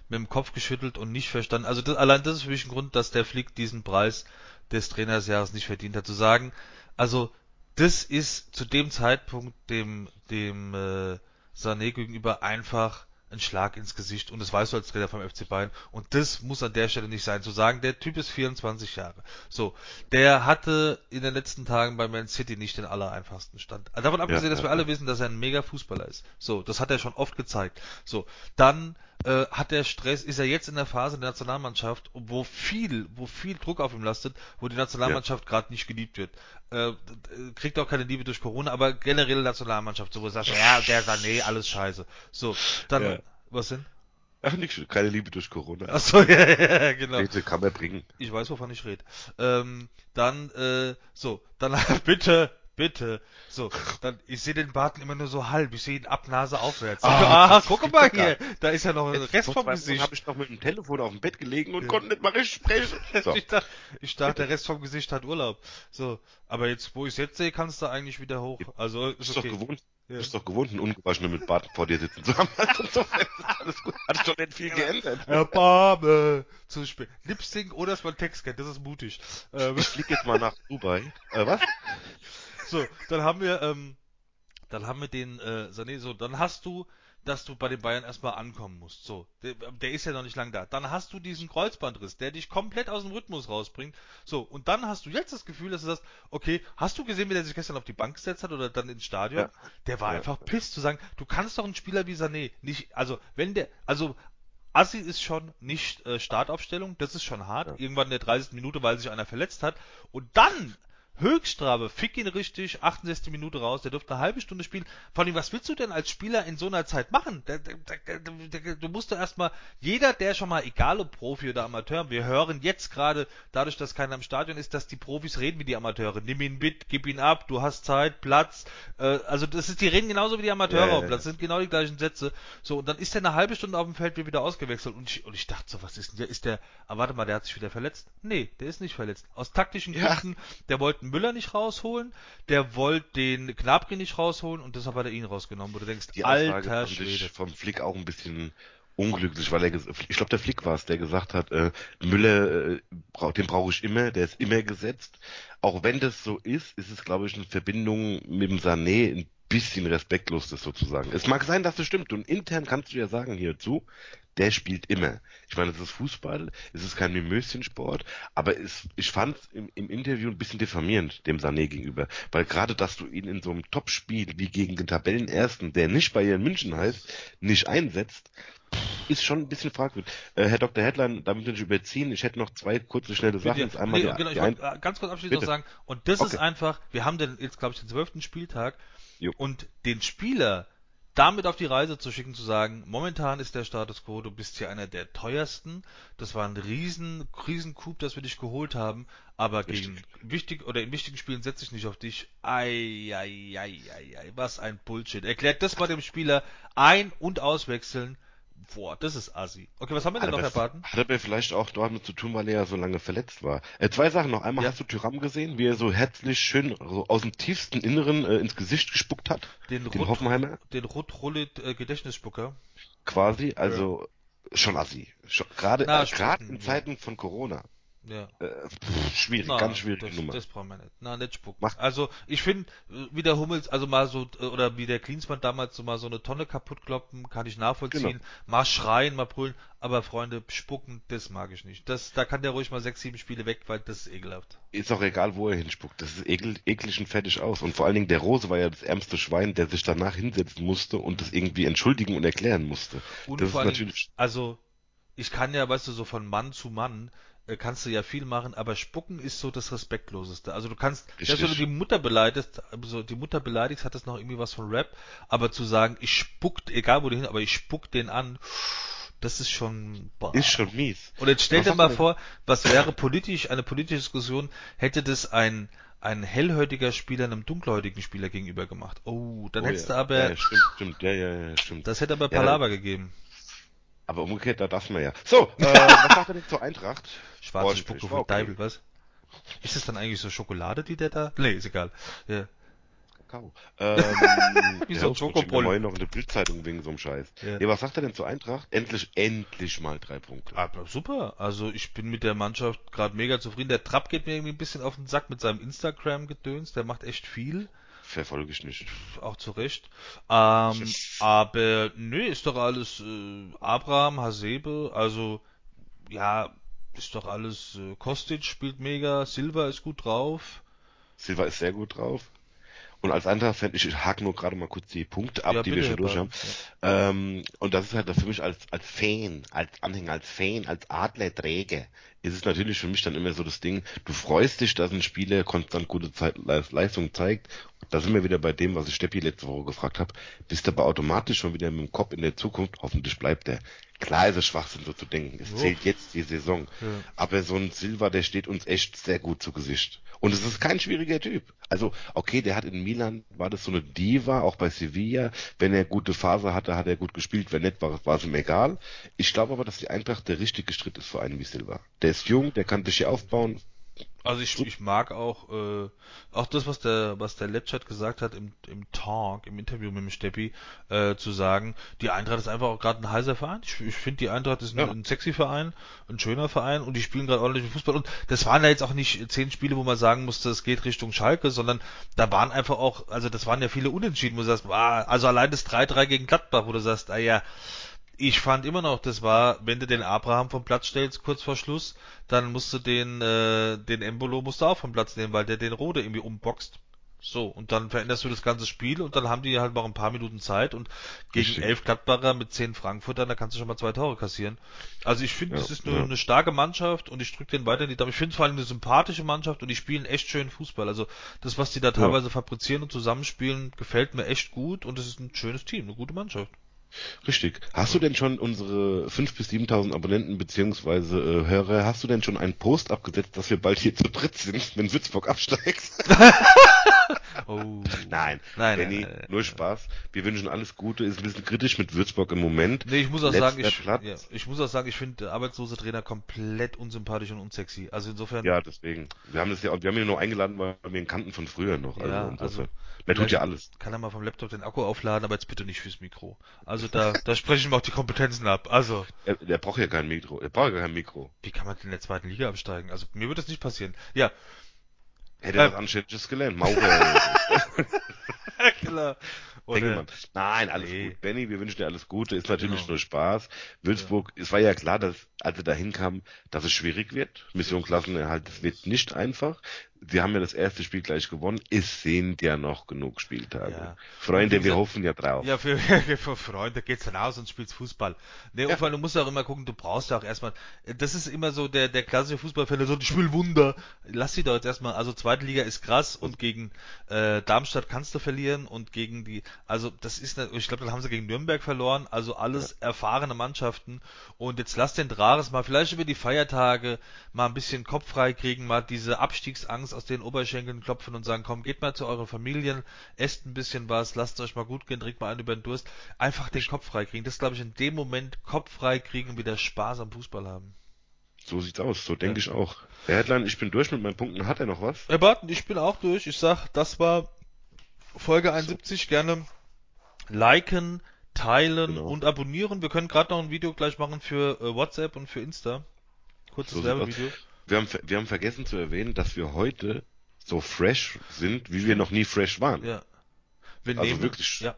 mit dem Kopf geschüttelt und nicht verstanden. Also das, allein das ist für mich ein Grund, dass der Flick diesen Preis des Trainersjahres nicht verdient hat. Zu sagen, also das ist zu dem Zeitpunkt dem, dem äh, Sané gegenüber einfach ein Schlag ins Gesicht und das weißt du als Trainer vom FC Bayern und das muss an der Stelle nicht sein. Zu sagen, der Typ ist 24 Jahre. So, der hatte in den letzten Tagen bei Man City nicht den allereinfachsten Stand. Davon abgesehen, ja, dass wir alle wissen, dass er ein mega Fußballer ist. So, das hat er schon oft gezeigt. So, dann äh, hat der Stress, ist er jetzt in der Phase der Nationalmannschaft, wo viel, wo viel Druck auf ihm lastet, wo die Nationalmannschaft ja. gerade nicht geliebt wird. Äh, kriegt auch keine Liebe durch Corona, aber generell Nationalmannschaft, so wo du sagst, ja, der Sané, alles scheiße. So, dann, ja. was denn? Ach, nicht, keine Liebe durch Corona. Ach so, *laughs* ja, ja, genau. Rede kann man bringen. Ich weiß, wovon ich rede. Ähm, dann, äh, so, dann *laughs* bitte, bitte. So, dann, ich sehe den Barten immer nur so halb, ich sehe ihn ab Nase aufwärts. Ah, *laughs* ah guck mal hier, da ist ja noch ein Rest vom Gesicht. habe ich noch mit dem Telefon auf dem Bett gelegen und ja. konnte nicht mal richtig sprechen. *laughs* So. ich, dachte, ich dachte, der Rest vom Gesicht hat Urlaub. So, aber jetzt, wo ich es jetzt sehe, kannst du eigentlich wieder hoch. Also, ist, okay. doch gewohnt. Ja. Du bist doch gewohnt, einen Ungewaschenen mit Bart vor dir sitzen zu haben. *laughs* Also, alles gut. Hat sich doch nicht viel geändert. Erbarme. Zu spät. Lip Sync oder dass man Text kennt, das ist mutig. Ähm. Ich flieg jetzt mal nach Dubai. Äh, was? So, dann haben wir, ähm, dann haben wir den äh, Sané, so, dann hast du, dass du bei den Bayern erstmal ankommen musst. So, der, der ist ja noch nicht lang da. Dann hast du diesen Kreuzbandriss, der dich komplett aus dem Rhythmus rausbringt. So, und dann hast du jetzt das Gefühl, dass du sagst, okay, hast du gesehen, wie der sich gestern auf die Bank gesetzt hat oder dann ins Stadion? Ja. Der war ja. einfach piss zu sagen, du kannst doch einen Spieler wie Sané nicht, also wenn der, also Assi ist schon nicht äh, Startaufstellung, das ist schon hart. Ja. Irgendwann in der 30. Minute, weil sich einer verletzt hat. Und dann Höchststrafe, fick ihn richtig, 68 Minute raus, der dürfte eine halbe Stunde spielen. Vor allem, was willst du denn als Spieler in so einer Zeit machen? Du musst doch erstmal, jeder, der schon mal, egal ob Profi oder Amateur, wir hören jetzt gerade, dadurch, dass keiner im Stadion ist, dass die Profis reden wie die Amateure. Nimm ihn mit, gib ihn ab, du hast Zeit, Platz. Äh, also das ist, die reden genauso wie die Amateure ja, auf Platz, das sind genau die gleichen Sätze. So, und dann ist er eine halbe Stunde auf dem Feld wieder ausgewechselt. Und ich, und ich dachte so, was ist denn der? Ist der, ah, warte mal, der hat sich wieder verletzt? Nee, der ist nicht verletzt. Aus taktischen Gründen, ja. der wollte wollten Müller nicht rausholen, der wollte den Gnabry nicht rausholen und deshalb hat er ihn rausgenommen, wo du denkst, die alter Schwede. vom Flick auch ein bisschen unglücklich, weil er, ich glaube, der Flick war es, der gesagt hat, äh, Müller, äh, den brauche ich immer, der ist immer gesetzt. Auch wenn das so ist, ist es, glaube ich, in Verbindung mit dem Sané ein bisschen respektlos ist sozusagen. Es mag sein, dass es stimmt und intern kannst du ja sagen hierzu, der spielt immer. Ich meine, es ist Fußball, es ist kein Mimöschensport, aber es, ich fand es im, im, Interview ein bisschen diffamierend dem Sané gegenüber, weil gerade, dass du ihn in so einem Top-Spiel wie gegen den Tabellenersten, der nicht bei Bayern München heißt, nicht einsetzt, ist schon ein bisschen fragwürdig. Äh, Herr Dr. Headline, damit wir nicht überziehen, ich hätte noch zwei kurze, schnelle Sachen. Bitte. Einmal nee, die, genau, ich wollte äh, ganz kurz abschließend noch sagen, und das okay. ist einfach, wir haben den, jetzt glaube ich den zwölften Spieltag jo. und den Spieler, damit auf die Reise zu schicken, zu sagen, momentan ist der Status quo, du bist hier einer der teuersten, das war ein riesen, riesen Coup, das wir dich geholt haben, aber Richtig. gegen wichtig oder in wichtigen Spielen setze ich nicht auf dich. Ei, ei, ei, ei, ei, was ein Bullshit. Erklärt das mal dem Spieler ein- und auswechseln, Boah, das ist assi. Okay, was haben wir denn noch, Herr Barton? Hat aber vielleicht auch damit zu tun, weil er ja so lange verletzt war. Äh, zwei Sachen noch. Einmal ja. hast du Tyram gesehen, wie er so herzlich schön so aus dem tiefsten Inneren äh, ins Gesicht gespuckt hat? Den, den Rot, Hoffenheimer? Den Rot-Rollit äh, Gedächtnisspucker. Quasi, also ja. schon assi. Gerade äh, in Zeiten von Corona. Ja. Äh, schwierig, Na, ganz schwierige das, Nummer. Das brauchen wir nicht. Na, nicht spucken. Macht. Also, ich finde, wie der Hummels, also mal so, äh, oder wie der Klinsmann damals so mal so eine Tonne kaputt kloppen, kann ich nachvollziehen. Genau. Mal schreien, mal brüllen, aber Freunde, spucken, das mag ich nicht. Das, da kann der ruhig mal sechs, sieben Spiele weg, weil das ist ekelhaft. Ist auch egal, wo er hinspuckt. Das ist ekel, eklig und fertig aus. Und vor allen Dingen der Rose war ja das ärmste Schwein, der sich danach hinsetzen musste und das irgendwie entschuldigen und erklären musste. Und das ist natürlich. Also, ich kann ja, weißt du, so von Mann zu Mann, kannst du ja viel machen, aber Spucken ist so das Respektloseste. Also du kannst, selbst wenn du die Mutter beleidigst, also die Mutter beleidigst, hat das noch irgendwie was von Rap, aber zu sagen, ich spuck, egal wo du hin, aber ich spuck den an, das ist schon, boah. Ist schon mies. Und jetzt stell dir mal vor, was wäre politisch, eine politische Diskussion, hätte das ein, ein hellhäutiger Spieler einem dunkelhäutigen Spieler gegenüber gemacht. Oh, dann Oh hättest ja. du aber, Ja, ja, stimmt, stimmt, ja, ja, ja, stimmt. das hätte aber Palaver gegeben. Aber umgekehrt, da darf man ja. So, *laughs* äh, was sagt er denn zur Eintracht? Schwarze Spucke von okay. Deibel, was? Ist das dann eigentlich so Schokolade, die der da? Nee, ist egal. Ja. Kakao. Ähm, *laughs* Wie ja, morgen noch in der Bildzeitung wegen so einem Scheiß. Ja. Ja. was sagt er denn zur Eintracht? Endlich, endlich mal drei Punkte. Aber super. Also ich bin mit der Mannschaft gerade mega zufrieden. Der Trapp geht mir irgendwie ein bisschen auf den Sack mit seinem Instagram-Gedöns. Der macht echt viel. Verfolge ich nicht. Auch zu Recht. Ähm, aber nö, ist doch alles äh, Abraham, Hasebe, also ja, ist doch alles äh, Kostic spielt mega, Silva ist gut drauf. Silva ist sehr gut drauf. Und als Eintracht-Fan, ich hake nur gerade mal kurz die Punkte ab, Ja, die bitte, wir schon durch haben. Ähm, und das ist halt für mich als, als Fan, als Anhänger, als Fan, als Adlerträger, ist es natürlich für mich dann immer so das Ding, du freust dich, dass ein Spieler konstant gute Zeit, Leistung zeigt. Da sind wir wieder bei dem, was ich Steppi letzte Woche gefragt habe. Bist du aber automatisch schon wieder mit dem Kopf in der Zukunft, hoffentlich bleibt er. Klar ist es Schwachsinn, so zu denken. Es Jo. zählt jetzt die Saison. Ja. Aber so ein Silva, der steht uns echt sehr gut zu Gesicht. Und es ist kein schwieriger Typ. Also, okay, der hat in Milan, war das so eine Diva, auch bei Sevilla. Wenn er gute Phase hatte, hat er gut gespielt. Wenn nicht, war, war es ihm egal. Ich glaube aber, dass die Eintracht der richtige Schritt ist für einen wie Silva. Der ist jung, der kann sich hier aufbauen. Also ich, ich mag auch äh, auch das, was der was der Lepchat gesagt hat im, im Talk, im Interview mit dem Steppi, äh, zu sagen, die Eintracht ist einfach auch gerade ein heißer Verein. Ich, ich finde, die Eintracht ist ein, Ja. ein sexy Verein, ein schöner Verein und die spielen gerade ordentlichen Fußball. Und das waren ja jetzt auch nicht zehn Spiele, wo man sagen musste, es geht Richtung Schalke, sondern da waren einfach auch, also das waren ja viele Unentschieden, wo du sagst, ah, also allein das 3-3 gegen Gladbach, wo du sagst, ah ja, ich fand immer noch, das war, wenn du den Abraham vom Platz stellst, kurz vor Schluss, dann musst du den, äh, den Embolo musst du auch vom Platz nehmen, weil der den Rode irgendwie umboxt. So, und dann veränderst du das ganze Spiel und dann haben die halt noch ein paar Minuten Zeit und gegen Richtig. elf Gladbacher mit zehn Frankfurtern, da kannst du schon mal zwei Tore kassieren. Also ich finde, Ja, das ist eine, ja. eine starke Mannschaft und ich drücke den weiter in die Daumen. Ich finde es vor allem eine sympathische Mannschaft und die spielen echt schön Fußball. Also das, was die da teilweise fabrizieren und zusammenspielen, gefällt mir echt gut und es ist ein schönes Team, eine gute Mannschaft. Richtig. Hast du denn schon unsere 5.000 bis 7.000 Abonnenten beziehungsweise äh, Hörer, hast du denn schon einen Post abgesetzt, dass wir bald hier zu dritt sind, wenn Würzburg absteigt? *laughs* *laughs* Oh. *laughs* Nein, Nein, Benny, nein, nein, nur Spaß. Wir wünschen alles Gute. Ist ein bisschen kritisch mit Würzburg im Moment. Nee, ich muss auch Letzter sagen, ich, ja, ich muss auch sagen, ich finde arbeitslose Trainer komplett unsympathisch und unsexy. Also insofern, Ja, deswegen. Wir haben das ja, wir haben ihn nur eingeladen, weil wir ihn kannten von früher noch. Also Ja, also, Der tut ja alles. kann er mal vom Laptop den Akku aufladen, aber jetzt bitte nicht fürs Mikro. Also da, *laughs* da sprechen wir auch die Kompetenzen ab. Also, Er, der braucht ja kein Mikro. Er braucht ja kein Mikro. wie kann man denn in der zweiten Liga absteigen? Also mir wird das nicht passieren. Ja, Hätte Äh. was Anständiges gelernt. Maurer. *laughs* klar. Dengemann. Nein, alles Nee. gut. Benny, wir wünschen dir alles Gute. Ist natürlich Genau. nur Spaß. Würzburg, es war ja klar, dass, als wir da hinkamen, dass es schwierig wird. Mission Klassenerhalt, es wird nicht einfach. Sie haben ja das erste Spiel gleich gewonnen. Es sind ja noch genug Spieltage. Ja. Freunde, wir gesagt- hoffen ja drauf. Ja, für, *laughs* für Freunde geht's dann aus und spielst Fußball. Nee, Ja. du musst auch immer gucken, du brauchst ja auch erstmal, das ist immer so der, der klassische Fußballfan, der sagt, ich will Wunder. Lass sie doch jetzt erstmal, also zweite Liga ist krass und gegen äh, Darmstadt kannst du verlieren und gegen die, also das ist, ne- ich glaube, dann haben sie gegen Nürnberg verloren, also alles erfahrene Mannschaften und jetzt lass den Drares mal vielleicht über die Feiertage mal ein bisschen Kopf frei kriegen, mal diese Abstiegsangst aus den Oberschenkeln klopfen und sagen, komm, geht mal zu euren Familien, esst ein bisschen was, lasst euch mal gut gehen, trinkt mal einen über den Durst. Einfach den Kopf frei kriegen. Das glaube ich in dem Moment Kopf frei kriegen und wieder Spaß am Fußball haben. So sieht's aus. So denke Ja. ich auch. Herr Headline, ich bin durch mit meinen Punkten. Hat er noch was? Herr Barton, ich bin auch durch. Ich sag, das war Folge 71. Gerne liken, teilen Genau. und abonnieren. Wir können gerade noch ein Video gleich machen für äh, WhatsApp und für Insta. Kurzes So. Werbevideo. Wir haben, wir haben vergessen zu erwähnen, dass wir heute so fresh sind, wie wir noch nie fresh waren. Ja. Wir Also nehmen, wirklich Ja.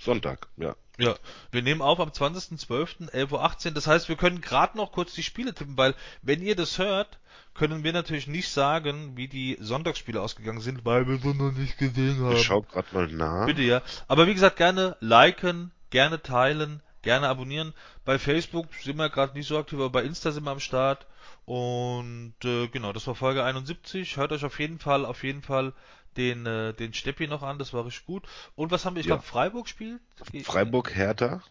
Sonntag, ja. Ja, wir nehmen auf am 20.12., 11.18 Uhr. Das heißt, wir können gerade noch kurz die Spiele tippen, weil wenn ihr das hört, können wir natürlich nicht sagen, wie die Sonntagsspiele ausgegangen sind, weil wir sie noch nicht gesehen haben. Ich schau grad mal nach. Bitte ja. Aber wie gesagt, gerne liken, gerne teilen, gerne abonnieren. Bei Facebook sind wir gerade nicht so aktiv, aber bei Insta sind wir am Start. Und äh, genau, das war Folge 71. Hört euch auf jeden Fall, auf jeden Fall den, äh, den Steppi noch an, das war richtig gut. Und was haben wir? Ich Ja. glaube, Freiburg spielt? Freiburg, Hertha.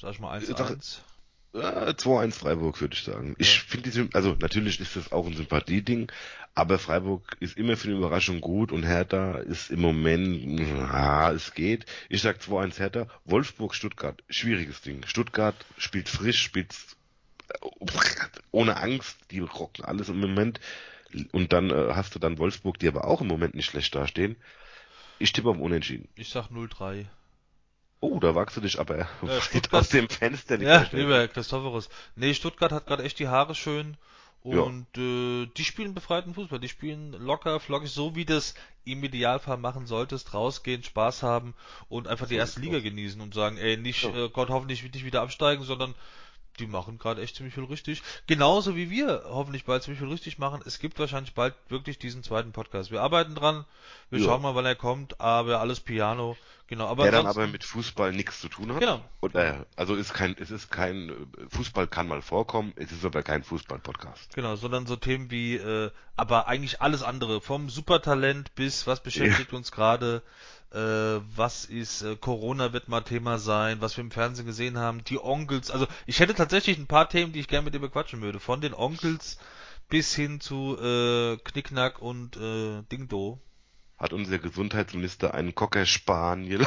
Sag ich mal Sag- 1-1. Ja, 2-1 Freiburg, würde ich sagen. Ich finde diese, also natürlich ist das auch ein Sympathieding, aber Freiburg ist immer für eine Überraschung gut und Hertha ist im Moment, ja, es geht. Ich sag 2-1 Hertha. Wolfsburg, Stuttgart, schwieriges Ding. Stuttgart spielt frisch, spielt *laughs* ohne Angst, die rocken alles im Moment. Und dann äh, hast du dann Wolfsburg, die aber auch im Moment nicht schlecht dastehen. Ich tippe auf Unentschieden. Ich sag 0-3. Oh, da wagst du dich aber Ja, *laughs* weit Stuttgart- aus dem Fenster. nicht Ja, lieber Christophorus. Nee, Stuttgart hat gerade echt die Haare schön und äh, die spielen befreiten Fußball. Die spielen locker, flockig, so wie das im Idealfall machen solltest. Rausgehen, Spaß haben und einfach die erste Liga genießen und sagen, ey, nicht, Ja. äh, Gott hoffentlich nicht wieder absteigen, sondern die machen gerade echt ziemlich viel richtig. Genauso wie wir hoffentlich bald ziemlich viel richtig machen. Es gibt wahrscheinlich bald wirklich diesen zweiten Podcast. Wir arbeiten dran. Wir Ja. schauen mal, wann er kommt, aber alles Piano. Genau, aber der dann aber mit Fußball nichts zu tun hat. Genau. Und, äh, also ist kein, es ist kein, äh, Fußball kann mal vorkommen, es ist aber kein Fußball-Podcast. Genau, sondern so Themen wie, äh, aber eigentlich alles andere, vom Supertalent bis was beschäftigt uns gerade, was ist, äh, Corona wird mal Thema sein, was wir im Fernsehen gesehen haben, die Onkels, also ich hätte tatsächlich ein paar Themen, die ich gerne mit dir bequatschen würde, von den Onkels bis hin zu äh, Knickknack und äh, Dingdo. Hat unser Gesundheitsminister einen Cocker Spaniel.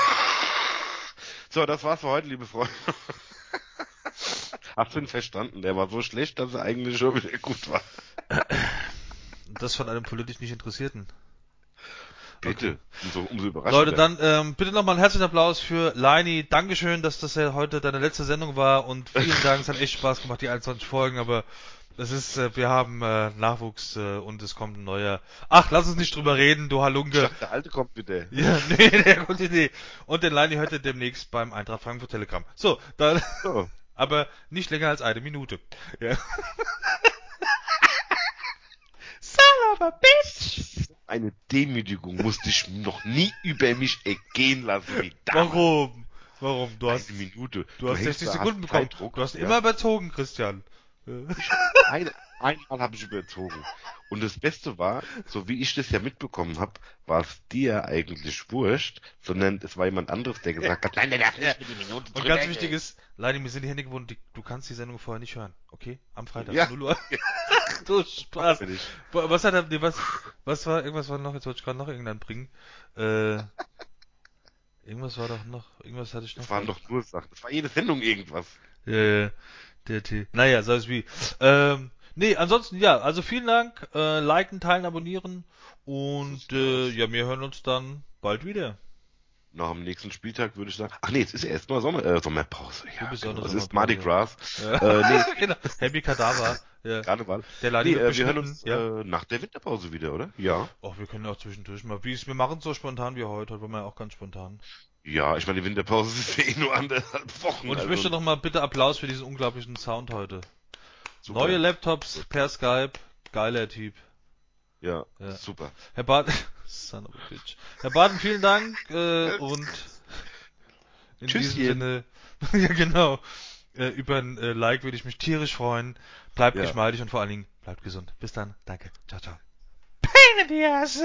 *laughs* so, das war's für heute, liebe Freunde. *laughs* Hast du ihn verstanden? Der war so schlecht, dass er eigentlich schon wieder gut war. Das von einem politisch nicht Interessierten. Bitte. Umso, umso überraschender. Leute, dann ähm, bitte nochmal einen herzlichen Applaus für Leini. Dankeschön, dass das ja heute deine letzte Sendung war und vielen *laughs* Dank. Es hat echt Spaß gemacht, die 21 Folgen, aber es ist, äh, wir haben äh, Nachwuchs äh, und es kommt ein neuer. Ach, lass uns nicht drüber reden, du Ich Halunke. dachte, der Alte kommt bitte. *laughs* Ja, nee, der kommt nee. Und den Leini hört ihr demnächst beim Eintracht Frankfurt Telegramm. So, dann, So. *laughs* aber nicht länger als eine Minute. Ja. Son of a bitch! Eine Demütigung musste ich noch nie über mich ergehen lassen wie damals. Warum? Warum? Du hast Eine Minute. Du hast hängst 60 da, Sekunden hast bekommen. Zeitdruck, Du hast ja. immer überzogen, Christian. Ein, einmal habe ich überzogen. Und das Beste war, so wie ich das ja mitbekommen habe, war es dir eigentlich wurscht, sondern es war jemand anderes, der gesagt hat, *laughs* nein, der darf nicht mit die Minute Und ganz wichtig ist, Leini, mir sind die Hände gebunden, du kannst die Sendung vorher nicht hören, okay? Am Freitag, Ja. 0 Uhr. *laughs* du Spaß. Ich. Was hat er, nee, was, was war, irgendwas war noch, jetzt wollte ich gerade noch irgendeinen bringen. Äh, *laughs* irgendwas war doch noch, irgendwas hatte ich noch. Das waren doch nur Sachen. Das war jede Sendung irgendwas. Ja, ja, der T. Naja, sei es wie. Ähm, nee, ansonsten, ja, also vielen Dank, äh, liken, teilen, abonnieren und, äh, ja, wir hören uns dann bald wieder. Nach dem nächsten Spieltag würde ich sagen, ach nee, jetzt ist erstmal Sommer, äh, Sommerpause. Ja, genau. Es ist Mardi Gras. Ja. Äh, nee, *laughs* genau. Happy Kadaver. Ja. Karneval. Der Ladi Nee, äh, wir hören uns ja. äh, nach der Winterpause wieder, oder? Ja. Och, wir können auch zwischendurch mal. Wie es, wir machen es so spontan wie heute. Heute waren wir ja auch ganz spontan. Ja, ich meine, die Winterpause *laughs* ist ja eh nur anderthalb Wochen. Und ich also möchte nochmal bitte Applaus für diesen unglaublichen Sound heute. super. Neue Laptops per Skype. Geiler Typ. Ja, Ja. super. Herr Baden, Son of a bitch. Herr Baden, vielen Dank äh, und in Tschüsschen. diesem Sinne, *laughs* ja genau, äh, über ein äh, Like würde ich mich tierisch freuen. Bleibt Ja. geschmeidig und vor allen Dingen bleibt gesund. Bis dann, danke, ciao, ciao. Pain in the ass.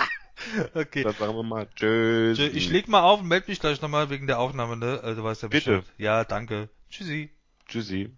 *laughs* okay. Dann sagen wir mal Tschüss. Ich leg mal auf und melde mich gleich nochmal wegen der Aufnahme, ne? Äh, Du weißt ja Bitte. Bescheid. Ja, danke. Tschüssi. Tschüssi.